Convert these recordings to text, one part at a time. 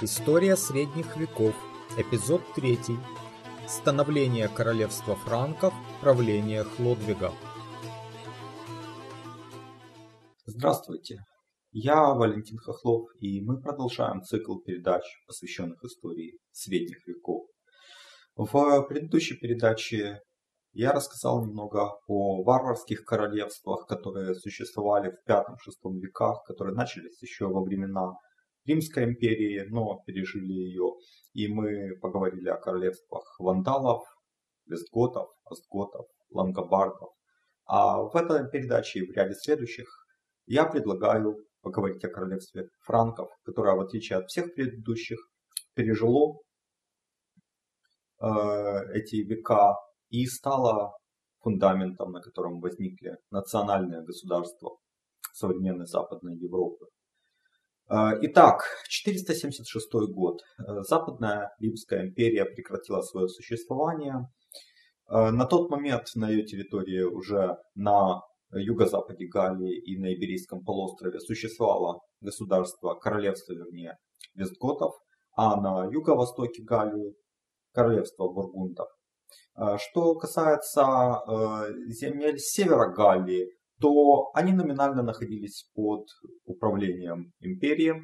История средних веков. Эпизод 3. Становление королевства франков, правление Хлодвига. Здравствуйте, я Валентин Хохлов, и мы продолжаем цикл передач, посвященных истории средних веков. В предыдущей передаче я рассказал немного о варварских королевствах, которые существовали в V-VI веках, которые начались еще во времена Римской империи, но пережили ее. И мы поговорили о королевствах вандалов, вестготов, остготов, лангобардов. А в этой передаче и в ряде следующих я предлагаю поговорить о королевстве франков, которое, в отличие от всех предыдущих, пережило э, эти века и стало фундаментом, на котором возникли национальные государства современной Западной Европы. Э, итак, 476 год. Э, Западная Римская империя прекратила свое существование. Э, на тот момент на ее территории уже на юго-западе Галлии и на Иберийском полуострове существовало государство, королевство, вернее, вестготов, а на юго-востоке Галлии королевство бургундов. Что касается земель севера Галлии, то они номинально находились под управлением империи.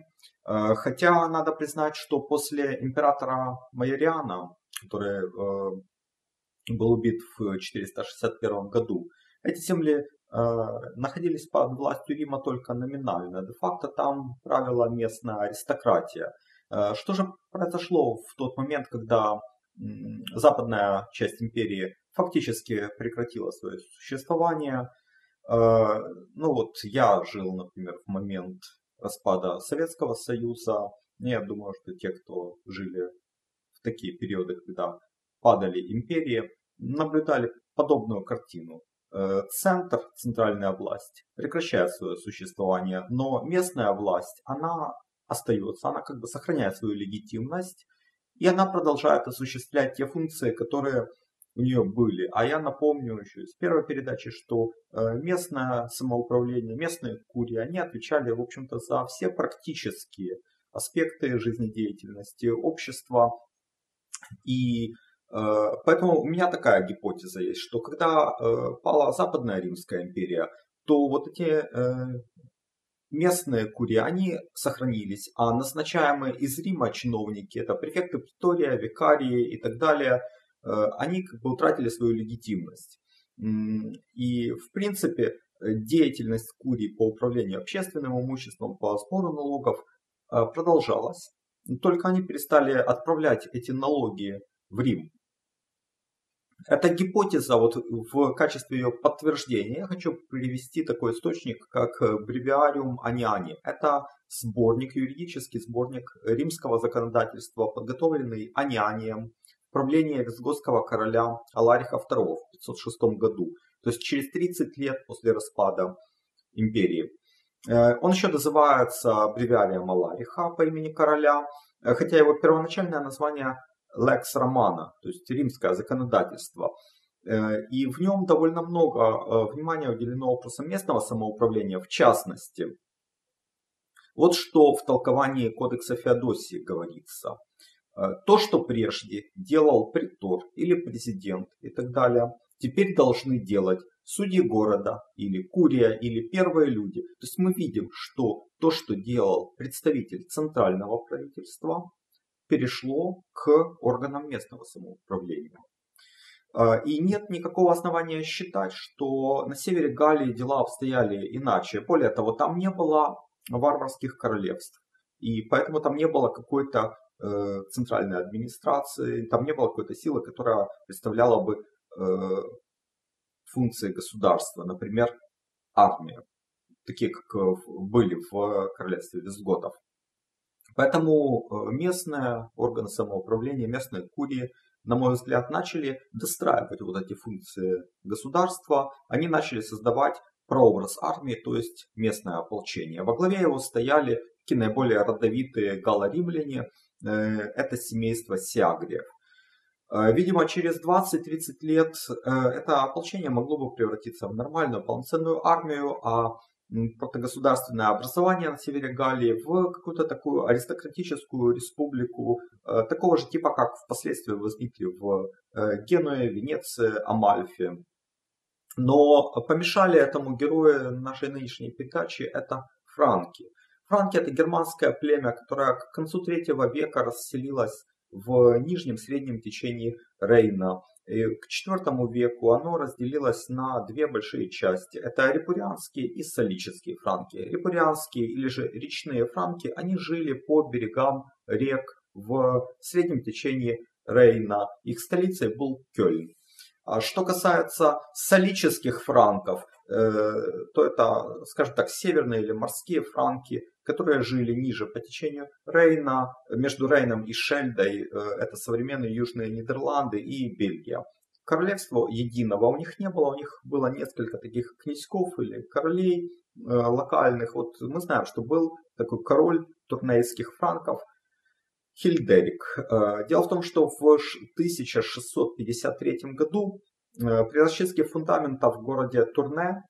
Э, хотя надо признать, что после императора Майориана, который э, был убит в 461 году, эти земли э, находились под властью Рима только номинально. Де-факто там правила местная аристократия. Что же произошло в тот момент, когда западная часть империи фактически прекратила свое существование – ну вот я жил, например, в момент распада Советского Союза. Я думаю, что те, кто жили в такие периоды, когда падали империи, наблюдали подобную картину. Э, центр, центральная власть, прекращает свое существование, но местная власть, она остается, она как бы сохраняет свою легитимность, и она продолжает осуществлять те функции, которые у нее были. А я напомню еще из первой передачи, что э, местное самоуправление, местные курии, они отвечали, в общем-то, за все практические аспекты жизнедеятельности общества. И э, поэтому у меня такая гипотеза есть, что когда э, пала Западная Римская империя, то вот эти местные курии, они сохранились, а назначаемые из Рима чиновники, это префекты притория, викарии и так далее – они как бы утратили свою легитимность. И, в принципе, деятельность Курии по управлению общественным имуществом, по сбору налогов э, продолжалась. Только они перестали отправлять эти налоги в Рим. Эта гипотеза, вот в качестве ее подтверждения, я хочу привести такой источник, как Бревиариум Аниани. Это сборник, юридический сборник римского законодательства, подготовленный Анианием правление визготского короля Алариха II в 506 году, то есть через 30 лет после распада империи. Э, он еще называется бревиарием Алариха по имени короля, э, хотя его первоначальное название Lex Romana, то есть римское законодательство. Э, и в нем довольно много внимания уделено вопросам местного самоуправления, в частности. Вот что в толковании Кодекса Феодосии говорится – то, что прежде делал притор или президент и так далее, теперь должны делать судьи города или курия или первые люди. То есть мы видим, что то, что делал представитель центрального правительства, перешло к органам местного самоуправления. Э, и нет никакого основания считать, что на севере Галлии дела обстояли иначе. Более того, там не было варварских королевств. И поэтому там не было какой-то Э, центральной администрации, там не было какой-то силы, которая представляла бы э, функции государства, например, армия, такие как э, были в королевстве визготов. Поэтому местные органы самоуправления, местные курии, на мой взгляд, начали достраивать вот эти функции государства. Они начали создавать прообраз армии, то есть местное ополчение. Во главе его стояли такие наиболее родовитые галло-римляне, Э, это семейство Сиагриев. Э, видимо, через 20-30 лет э, это ополчение могло бы превратиться в нормальную полноценную армию, а протогосударственное образование на севере Галлии в какую-то такую аристократическую республику, э, такого же типа, как впоследствии возникли в э, Генуе, Венеции, Амальфе. Но помешали этому герою нашей нынешней передачи это франки. Франки это германское племя, которое к концу третьего века расселилось в нижнем среднем течении Рейна. И к IV веку оно разделилось на две большие части. Это репурианские и солические франки. Репурианские или же речные франки, они жили по берегам рек в среднем течении Рейна. Их столицей был Кёльн. А что касается солических франков, то это, скажем так, северные или морские франки, которые жили ниже по течению Рейна, между Рейном и Шельдой, э, это современные Южные Нидерланды и Бельгия. Королевства единого у них не было, у них было несколько таких князьков или королей э, локальных. Вот мы знаем, что был такой король турнейских франков Хильдерик. Э, дело в том, что в 1653 году при расчистке фундамента в городе Турне,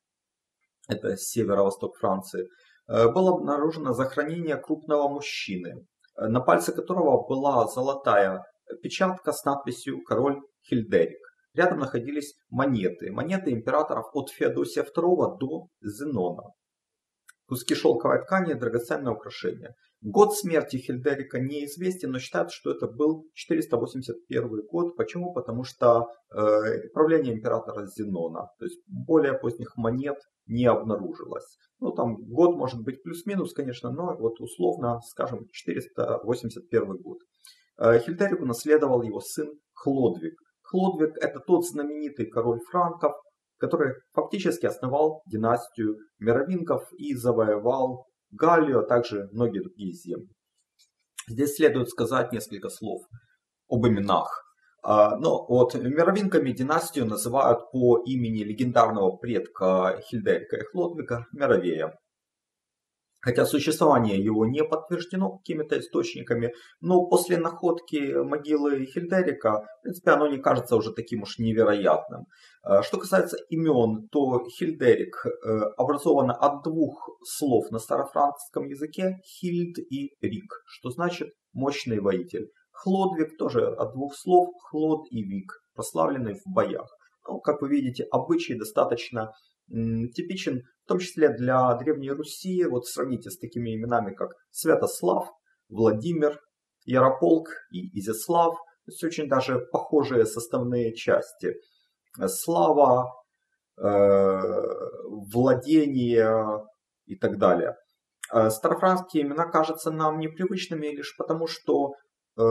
это северо-восток Франции, Э, было обнаружено захоронение крупного мужчины, э, на пальце которого была золотая печатка с надписью «Король Хильдерик». Рядом находились монеты, монеты императоров от Феодосия II до Зенона. Куски шелковой ткани и драгоценное украшение. Год смерти Хильдерика неизвестен, но считают, что это был 481 год. Почему? Потому что э, правление императора Зенона, то есть более поздних монет не обнаружилось. Ну там год может быть плюс-минус, конечно, но вот условно, скажем, 481 год. Э, Хильдерику наследовал его сын Хлодвиг. Хлодвиг это тот знаменитый король франков, который фактически основал династию мировингов и завоевал Галлию, а также многие другие земли. Здесь следует сказать несколько слов об именах. А, Но ну, вот мировинками династию называют по имени легендарного предка Хильдерика и Хлодвига Мировея хотя существование его не подтверждено какими-то источниками, но после находки могилы Хильдерика, в принципе, оно не кажется уже таким уж невероятным. Э, что касается имен, то Хильдерик э, образовано от двух слов на старофранцузском языке «хильд» и «рик», что значит «мощный воитель». Хлодвиг тоже от двух слов «хлод» и «вик», прославленный в боях. Ну, как вы видите, обычай достаточно типичен в том числе для Древней Руси. Вот сравните с такими именами, как Святослав, Владимир, Ярополк и Изяслав. То есть очень даже похожие составные части. Слава, э, владение и так далее. Э, старофранские имена кажутся нам непривычными лишь потому, что э,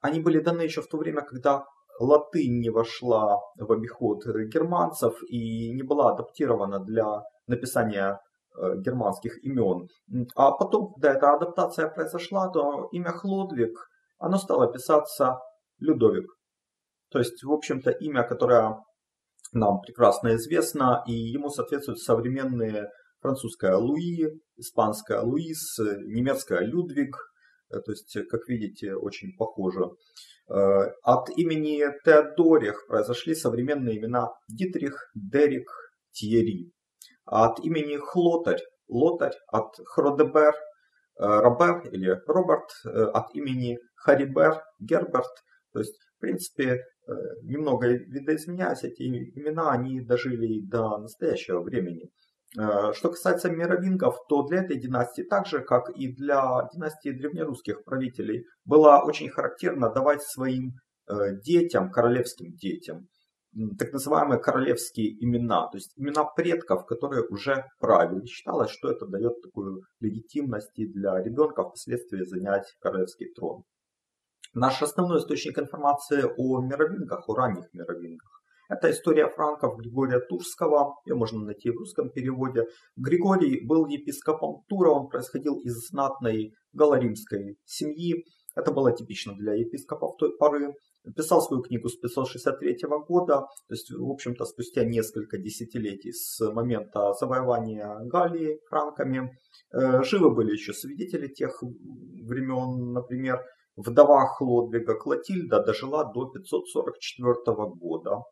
они были даны еще в то время, когда латынь не вошла в обиход германцев и не была адаптирована для написания э, германских имен. А потом, когда эта адаптация произошла, то имя Хлодвиг, оно стало писаться Людовик. То есть, в общем-то, имя, которое нам прекрасно известно, и ему соответствуют современные французская Луи, испанская Луис, немецкая Людвиг. Э, то есть, как видите, очень похоже. Э, от имени Теодорих произошли современные имена Дитрих, Дерик, Тьерри. От имени Хлотарь, Лотарь, от Хродебер, э, Робер или Роберт, э, от имени Харибер, Герберт. То есть, в принципе, немного видоизменяясь, эти имена, они дожили до настоящего времени. Э, что касается мировингов, то для этой династии, так же как и для династии древнерусских правителей, было очень характерно давать своим э, детям, королевским детям, так называемые королевские имена, то есть имена предков, которые уже правили. Считалось, что это дает такую легитимность и для ребенка впоследствии занять королевский трон. Наш основной источник информации о мировингах, о ранних мировингах, это история франков Григория Турского, ее можно найти в русском переводе. Григорий был епископом Тура, он происходил из знатной галаримской семьи. Это было типично для епископов той поры. Писал свою книгу с 563 года, то есть, в общем-то, спустя несколько десятилетий с момента завоевания Галлии франками. Э, живы были еще свидетели тех времен, например, вдова Хлодвига Клотильда дожила до 544 года.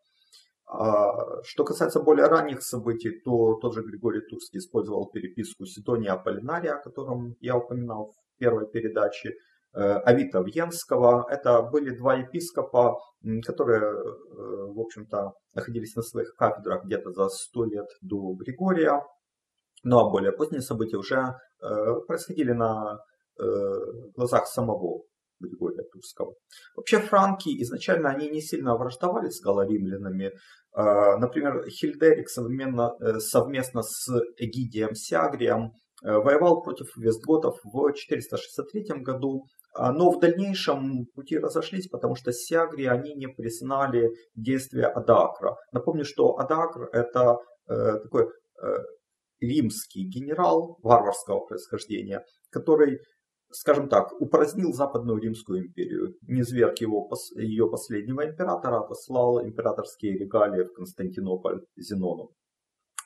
А что касается более ранних событий, то тот же Григорий Турский использовал переписку Сидония Аполлинария, о котором я упоминал в первой передаче, э, Авита Вьенского. Это были два епископа, которые, э, в общем-то, находились на своих кафедрах где-то за сто лет до Григория. Ну а более поздние события уже э, происходили на глазах самого Григория Турского. Вообще франки изначально они не сильно враждовали с галоримлянами. А, например, Хильдерик совместно, э, совместно с Эгидием Сиагрием э, воевал против вестготов в 463 году, а, но в дальнейшем пути разошлись, потому что Сиагри они не признали действия Адакра. Напомню, что Адакр это э, такой римский генерал варварского происхождения, который скажем так, упразднил Западную Римскую империю, низверг его, ее последнего императора, послал императорские регалии в Константинополь Зенону.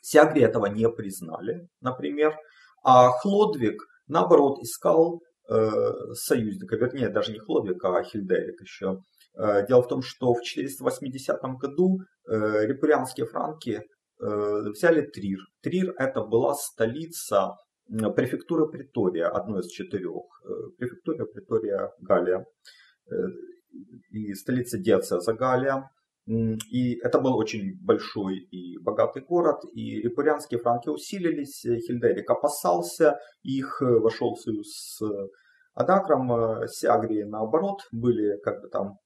Сиагри этого не признали, например, а Хлодвиг, наоборот, искал э, союзника, вернее, даже не Хлодвиг, а Хильдерик еще. Э, дело в том, что в 480 году э, репурианские франки э, взяли Трир. Трир это была столица префектура Притория, одной из четырех. Э, префектура Притория Галия э, и столица диацеза Галия. И это был очень большой и богатый город, и репурианские франки усилились, Хильдерик опасался их, вошел в союз с Адакром, э, Сиагрии наоборот были как бы там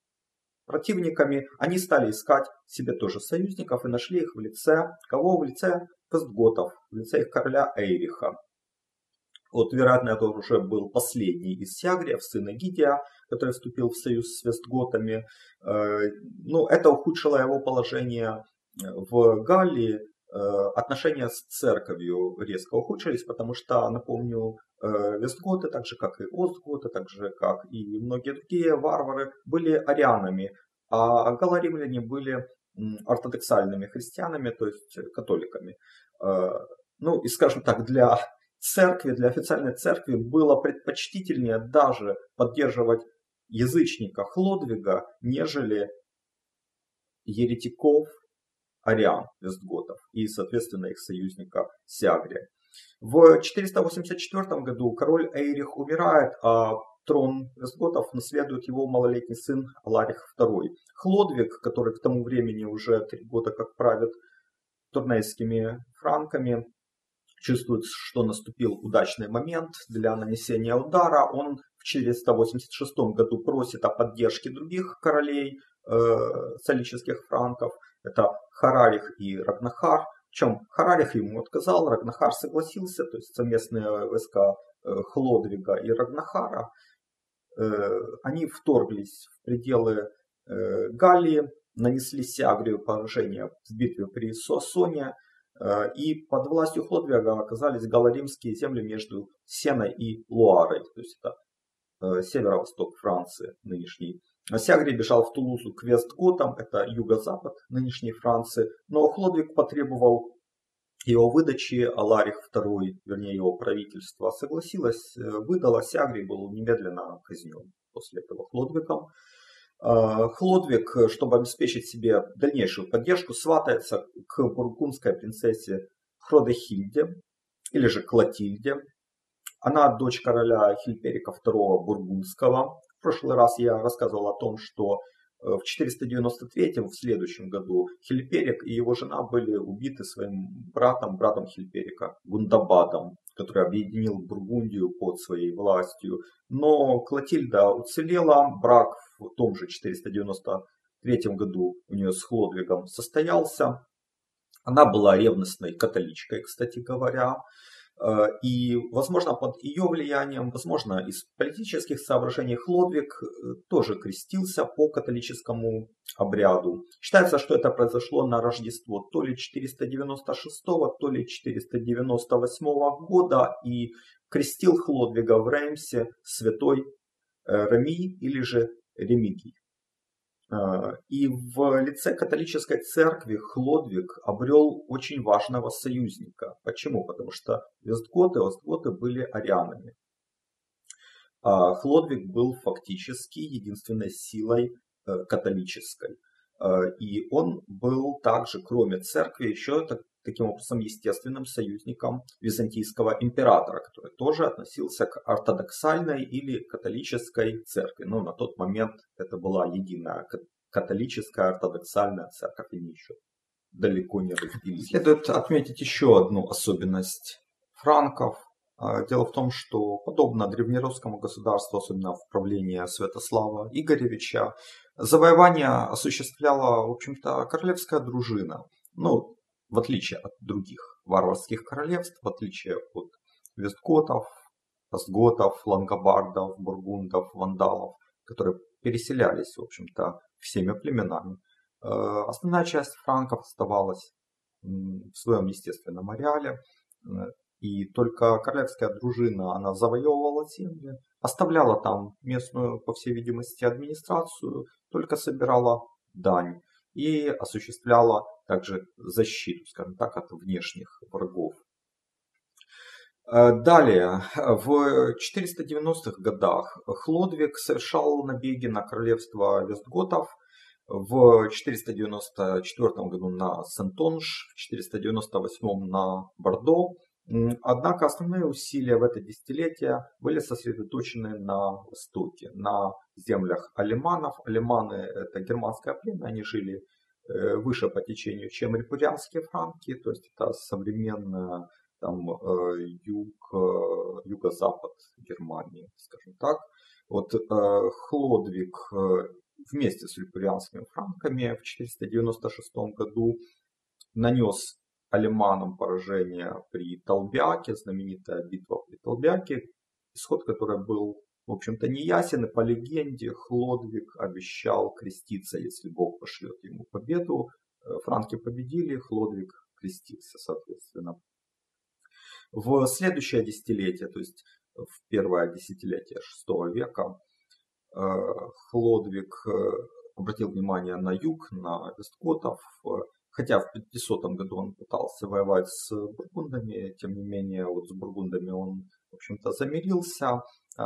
противниками, они стали искать себе тоже союзников и нашли их в лице, кого в лице Вестготов, в лице их короля Эйриха. Вот, вероятно, это уже был последний из Сиагриев, сын Эгидия, который вступил в союз с Вестготами. Э, ну, это ухудшило его положение в Галлии. Э, отношения с церковью резко ухудшились, потому что, напомню, э, Вестготы, так же как и Остготы, так же как и многие другие варвары, были арианами, а галлоримляне были ортодоксальными христианами, то есть католиками. Ну и, скажем так, для церкви, для официальной церкви было предпочтительнее даже поддерживать язычника Хлодвига, нежели еретиков ариан вестготов и, соответственно, их союзника Сиагрия. В 484 году король Эйрих умирает, а трон вестготов наследует его малолетний сын Аларих II. Хлодвиг, который к тому времени уже три года как правит турнейскими франками, чувствует, что наступил удачный момент для нанесения удара. Он в 486 году просит о поддержке других королей э, солических франков. Это Харарих и Рагнахар. Причем Харарих ему отказал, Рагнахар согласился, то есть совместные войска э, Хлодвига и Рагнахара. Э, они вторглись в пределы э, Галлии, нанесли Сиагрию поражение в битве при Суассоне, и под властью Хлодвига оказались галлоримские земли между Сеной и Луарой, то есть это э, северо-восток Франции нынешней. Сягри бежал в Тулузу к Вестготам, это юго-запад нынешней Франции, но Хлодвиг потребовал его выдачи, Аларих II, вернее его правительство, согласилось, э, выдало, Сягри был немедленно казнен после этого Хлодвигом. А, Хлодвиг, чтобы обеспечить себе дальнейшую поддержку, сватается к бургундской принцессе Хродехильде, или же Клотильде. Она дочь короля Хильперика II Бургундского. В прошлый раз я рассказывал о том, что э, в 493 в следующем году Хильперик и его жена были убиты своим братом, братом Хильперика, Гундабадом, который объединил Бургундию под своей властью. Но Клотильда уцелела, брак в том же 493 году у нее с Хлодвигом состоялся. Она была ревностной католичкой, кстати говоря. Э, и, возможно, под ее влиянием, возможно, из политических соображений Хлодвиг э, тоже крестился по католическому обряду. Считается, что это произошло на Рождество то ли 496, то ли 498 года, и крестил Хлодвига в Реймсе святой э, Рамий или же Ремигий. А, и в лице католической церкви Хлодвиг обрел очень важного союзника. Почему? Потому что вестготы, остготы были арианами. А Хлодвиг был фактически единственной силой э, католической. И он был также, кроме церкви, еще таким образом естественным союзником византийского императора, который тоже относился к ортодоксальной или католической церкви. Но на тот момент это была единая католическая ортодоксальная церковь, они еще далеко не разделились. Следует отметить еще одну особенность франков. А, дело в том, что подобно древнерусскому государству, особенно в правлении Святослава Игоревича, завоевание осуществляла, в общем-то, королевская дружина. Ну, в отличие от других варварских королевств, в отличие от вестготов, остготов, лангобардов, бургундов, вандалов, которые переселялись, в общем-то, всеми племенами. Э, основная часть франков оставалась в своем естественном ареале, э, и только королевская дружина, она завоевывала земли, оставляла там местную, по всей видимости, администрацию, только собирала дань и осуществляла также защиту, скажем так, от внешних врагов. Э, далее, в 490-х годах Хлодвиг совершал набеги на королевство Вестготов, в 494 году на Сентонж, в 498 на Бордо. Однако основные усилия в это десятилетие были сосредоточены на востоке, на землях алиманов. Алиманы это германское племя, они жили э, выше по течению, чем репурианские франки, то есть это современная там э, юг, э, юго-запад Германии, скажем так. Вот Хлодвиг вместе с ликурианскими франками в 496 году нанес алиманам поражение при Толбяке, знаменитая битва при Толбяке, исход которой был, в общем-то, неясен, и по легенде Хлодвиг обещал креститься, если Бог пошлет ему победу. Э, франки победили, Хлодвиг крестился, соответственно. В следующее десятилетие, то есть в первое десятилетие VI века, э, Хлодвиг э, обратил внимание на юг, на вестготов, хотя в 500 году он пытался воевать с бургундами, тем не менее вот с бургундами он, в общем-то, замирился. Э,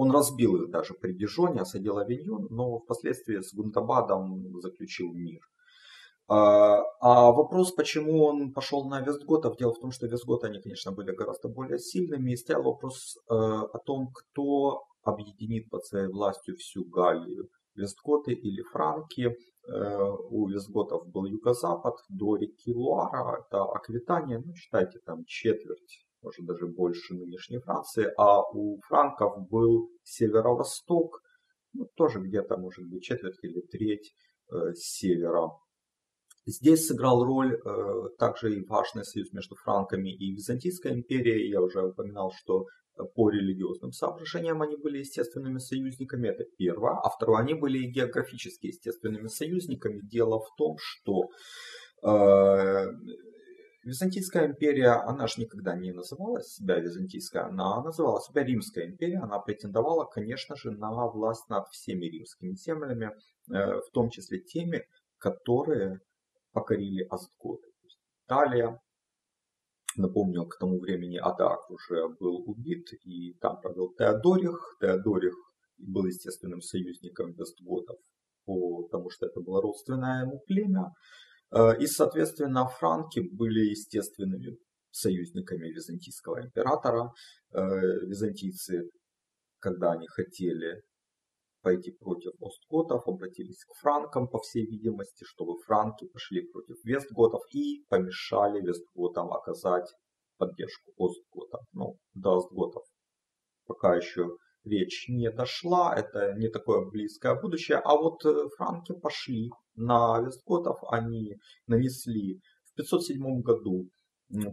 он разбил их даже при Дижоне, осадил Авиньон, но впоследствии с Гунтабадом заключил мир. А, а вопрос, почему он пошел на Вестготов, дело в том, что Вестготы, они, конечно, были гораздо более сильными, и стоял вопрос э, о том, кто объединит под своей властью всю Галлию. Вестготы или Франки. Э, у Вестготов был юго-запад до реки Луара, это Аквитания, ну, считайте, там четверть, может даже больше нынешней Франции, а у франков был северо-восток, ну, тоже где-то, может быть, четверть или треть э, севера Здесь сыграл роль э, также и важный союз между франками и Византийской империей. Я уже упоминал, что э, по религиозным соображениям они были естественными союзниками, это первое. А второе, они были и географически естественными союзниками. Дело в том, что э, Византийская империя, она же никогда не называла себя Византийская, она называла себя Римская империя. Она претендовала, конечно же, на власть над всеми римскими землями, э, в том числе теми, которые покорили Остготы. Италия, напомню, к тому времени Адак уже был убит, и там провел Теодорих. Теодорих был естественным союзником Вестготов, потому что это было родственное ему племя. Э, и, соответственно, франки были естественными союзниками византийского императора. Э, византийцы, когда они хотели пойти против Остготов, обратились к франкам, по всей видимости, чтобы франки пошли против Вестготов и помешали Вестготам оказать поддержку Остготам. Ну, до Остготов пока еще речь не дошла, это не такое близкое будущее, а вот э, франки пошли на Вестготов, они нанесли в 507 году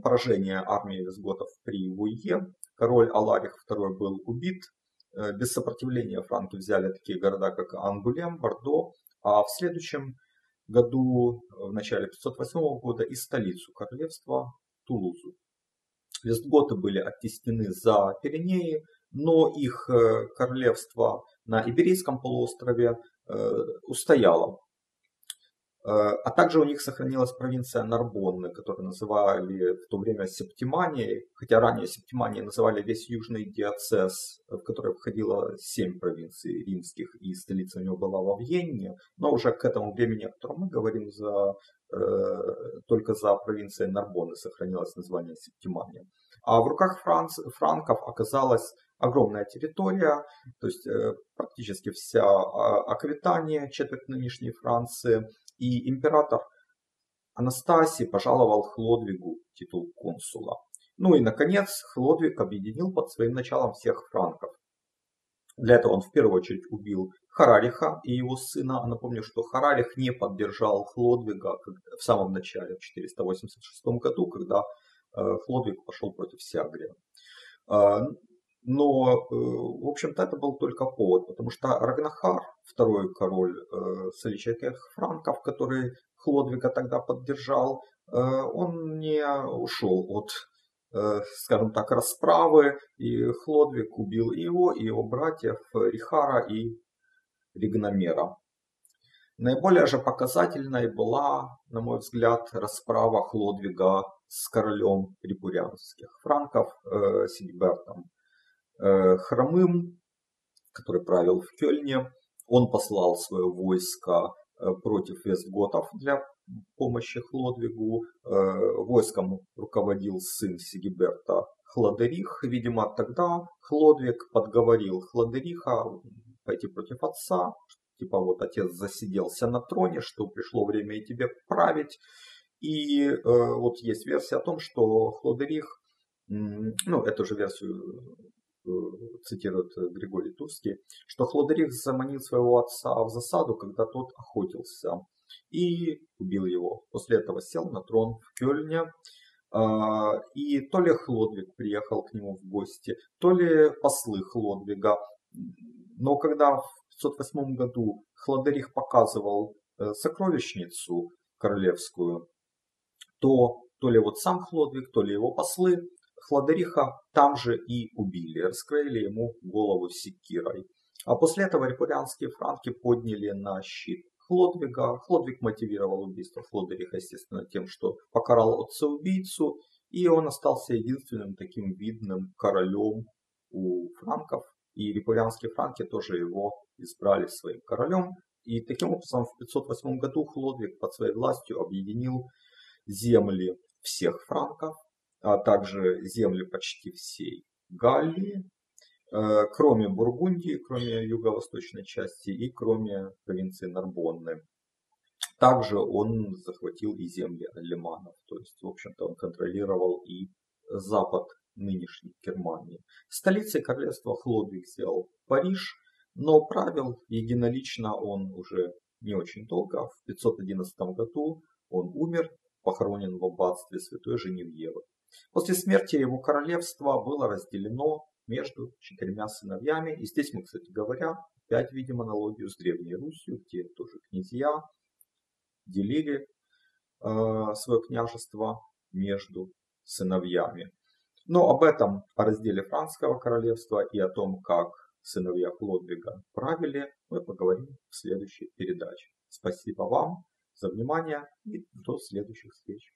поражение армии Вестготов при Вуе, король Аларих II был убит, без сопротивления франки взяли такие города, как Ангулем, Бордо, а в следующем году, э, в начале 508 года, и столицу королевства Тулузу. Вестготы были оттеснены за Пиренеи, но их э, королевство на Иберийском полуострове устояло. А также у них сохранилась провинция Нарбонны, которую называли в то время Септиманией, хотя ранее Септиманией называли весь южный диацез, в который входило семь провинций римских, и столица у него была во Вьенне, но уже к этому времени, о котором мы говорим, за, э, только за провинцией Нарбонны сохранилось название Септимания. А в руках франц, франков оказалась огромная территория, то есть э, практически вся а, Аквитания, четверть нынешней Франции, и император Анастасий пожаловал Хлодвигу титул консула. Ну и, наконец, Хлодвиг объединил под своим началом всех франков. Для этого он в первую очередь убил Харариха и его сына. Напомню, что Харарих не поддержал Хлодвига в самом начале, в 486 году, когда э, Хлодвиг пошел против Сиагрия. Но, э, в общем-то, это был только повод, потому что Рагнахар, второй король э, соличайских франков, который Хлодвига тогда поддержал, э, он не ушел от, скажем так, расправы, и Хлодвиг убил и его, и его братьев Рихара и Ригномера. Наиболее же показательной была, на мой взгляд, расправа Хлодвига с королем репурянских франков э, Сигбертом. Э, хромым, который правил в Кёльне. Он послал свое войско э, против вестготов для помощи Хлодвигу. Э, войском руководил сын Сигиберта Хладерих. Видимо, тогда Хлодвиг подговорил Хладериха пойти против отца, типа вот отец засиделся на троне, что пришло время и тебе править. И вот есть версия о том, что Хлодерих, ну, эту же версию цитирует э, Григорий Турский, что Хлодерих заманил своего отца в засаду, когда тот охотился, и убил его. После этого сел на трон в Кёльне, а, и то ли Хлодвиг приехал к нему в гости, то ли послы Хлодвига. Но когда в 508 году Хлодерих показывал э, сокровищницу королевскую, то то ли вот сам Хлодвиг, то ли его послы Хладериха там же и убили, раскроили ему голову секирой. А после этого репурианские франки подняли на щит Хлодвига. Хлодвиг мотивировал убийство Хлодериха, естественно, тем, что покарал отца-убийцу, и он остался единственным таким видным королем у франков. И репурианские франки тоже его избрали своим королем. И таким образом в 508 году Хлодвиг под своей властью объединил земли всех франков, а также земли почти всей Галлии, э, кроме Бургундии, кроме юго-восточной части и кроме провинции Нарбонны. Также он захватил и земли алиманов, то есть, в общем-то, он контролировал и запад нынешней Германии. Столицей королевства Хлодвиг сделал Париж, но правил единолично он уже не очень долго. В 511 году он умер, похоронен в аббатстве Святой Женевьевы. После смерти его королевство было разделено между четырьмя сыновьями. И здесь мы, кстати говоря, опять видим аналогию с Древней Русью, где тоже князья делили э, свое княжество между сыновьями. Но об этом, о разделе Франского королевства и о том, как сыновья Хлодвига правили, мы поговорим в следующей передаче. Спасибо вам за внимание и до следующих встреч.